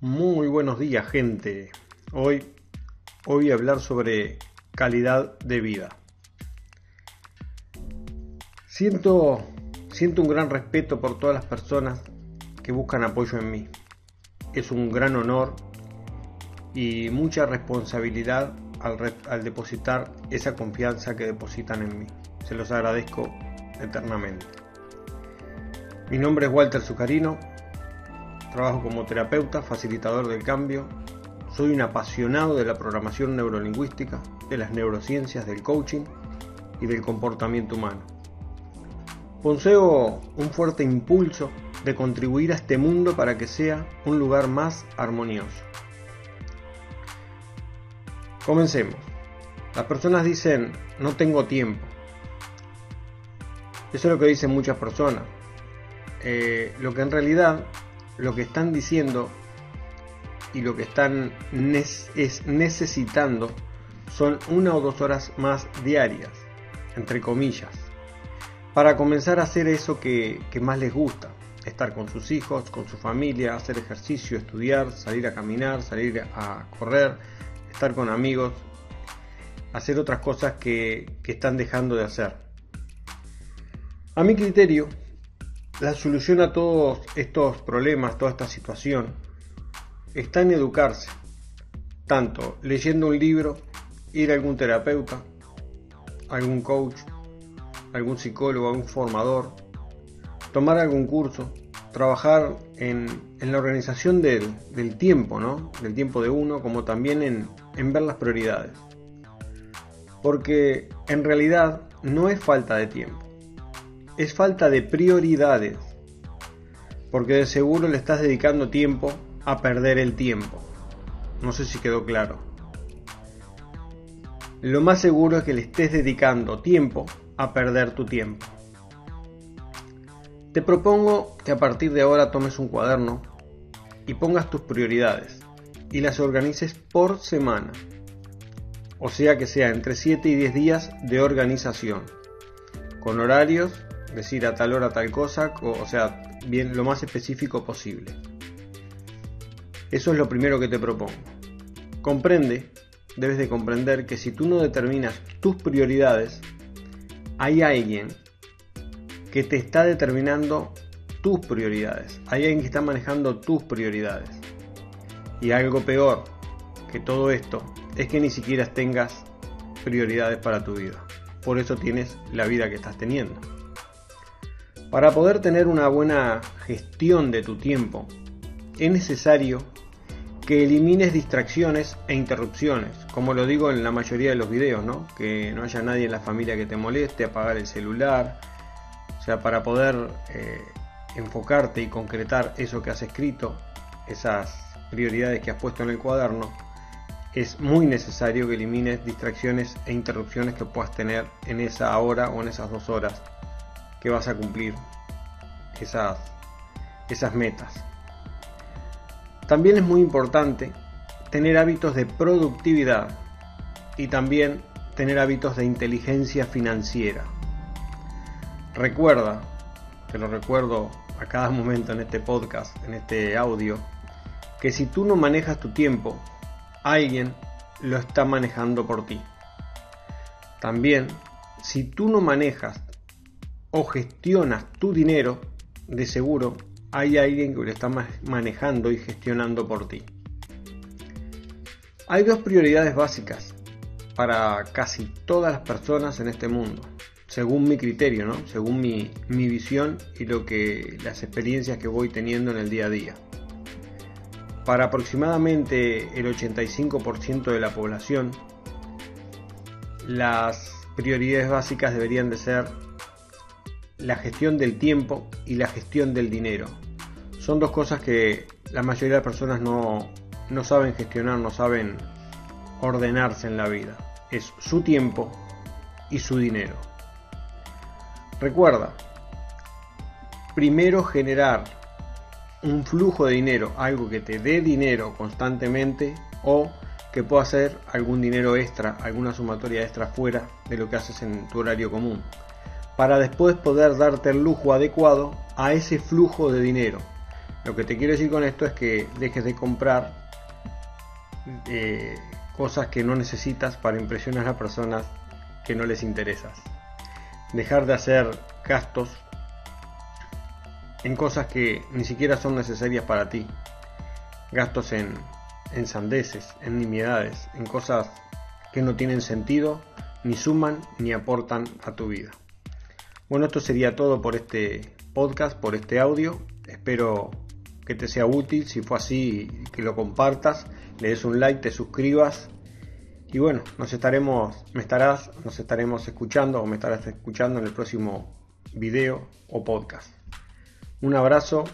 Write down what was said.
Muy buenos días gente. Hoy, hoy voy a hablar sobre calidad de vida. Siento, siento un gran respeto por todas las personas que buscan apoyo en mí. Es un gran honor y mucha responsabilidad al, al depositar esa confianza que depositan en mí. Se los agradezco eternamente. Mi nombre es Walter Zucarino Trabajo como terapeuta, facilitador del cambio. Soy un apasionado de la programación neurolingüística, de las neurociencias, del coaching y del comportamiento humano. Poseo un fuerte impulso de contribuir a este mundo para que sea un lugar más armonioso. Comencemos. Las personas dicen, no tengo tiempo. Eso es lo que dicen muchas personas. Eh, lo que en realidad lo que están diciendo y lo que están es necesitando son una o dos horas más diarias, entre comillas, para comenzar a hacer eso que, que más les gusta, estar con sus hijos, con su familia, hacer ejercicio, estudiar, salir a caminar, salir a correr, estar con amigos, hacer otras cosas que, que están dejando de hacer. A mi criterio, la solución a todos estos problemas, toda esta situación, está en educarse, tanto leyendo un libro, ir a algún terapeuta, algún coach, algún psicólogo, algún formador, tomar algún curso, trabajar en, la organización del, tiempo, ¿no? Del tiempo de uno, como también en, en ver las prioridades. Porque en realidad no es falta de tiempo es falta de prioridades, porque de seguro le estás dedicando tiempo a perder el tiempo. No sé si quedó claro. Lo más seguro es que le estés dedicando tiempo a perder tu tiempo. Te propongo que a partir de ahora tomes un cuaderno y pongas tus prioridades y las organices por semana. O sea que sea entre 7 y 10 días de organización, con horarios decir a tal hora tal cosa, o, sea, bien lo más específico posible. Eso es lo primero que te propongo. Comprende, debes de comprender que si tú no determinas tus prioridades, hay alguien que te está determinando tus prioridades. Hay alguien que está manejando tus prioridades. Y algo peor que todo esto es que ni siquiera tengas prioridades para tu vida. Por eso tienes la vida que estás teniendo. Para poder tener una buena gestión de tu tiempo, es necesario que elimines distracciones e interrupciones, como lo digo en la mayoría de los videos, ¿no? Que no haya nadie en la familia que te moleste, apagar el celular, o sea, para poder eh, enfocarte y concretar eso que has escrito, esas prioridades que has puesto en el cuaderno, es muy necesario que elimines distracciones e interrupciones que puedas tener en esa hora o en esas dos horas que vas a cumplir esas, esas metas. También es muy importante tener hábitos de productividad y también tener hábitos de inteligencia financiera. Recuerda, te lo recuerdo a cada momento en este podcast, en este audio, que si tú no manejas tu tiempo, alguien lo está manejando por ti. También, si tú no manejas o gestionas tu dinero, de seguro hay alguien que lo está manejando y gestionando por ti. Hay dos prioridades básicas para casi todas las personas en este mundo, según mi criterio, ¿no? según mi, mi visión y lo que, las experiencias que voy teniendo en el día a día. Para aproximadamente el 85% de la población, las prioridades básicas deberían de ser la gestión del tiempo y la gestión del dinero. Son dos cosas que la mayoría de las personas no, no saben gestionar, no saben ordenarse en la vida. Es su tiempo y su dinero. Recuerda, primero generar un flujo de dinero, algo que te dé dinero constantemente o que pueda hacer algún dinero extra, alguna sumatoria extra fuera de lo que haces en tu horario común para después poder darte el lujo adecuado a ese flujo de dinero. Lo que te quiero decir con esto es que dejes de comprar eh, cosas que no necesitas para impresionar a personas que no les interesas. Dejar de hacer gastos en cosas que ni siquiera son necesarias para ti. Gastos en, en sandeces, en nimiedades, en cosas que no tienen sentido, ni suman ni aportan a tu vida. Bueno, esto sería todo por este podcast, por este audio. Espero que te sea útil. Si fue así, que lo compartas, le des un like, te suscribas. Y bueno, nos estaremos, me estarás, nos estaremos escuchando o me estarás escuchando en el próximo video o podcast. Un abrazo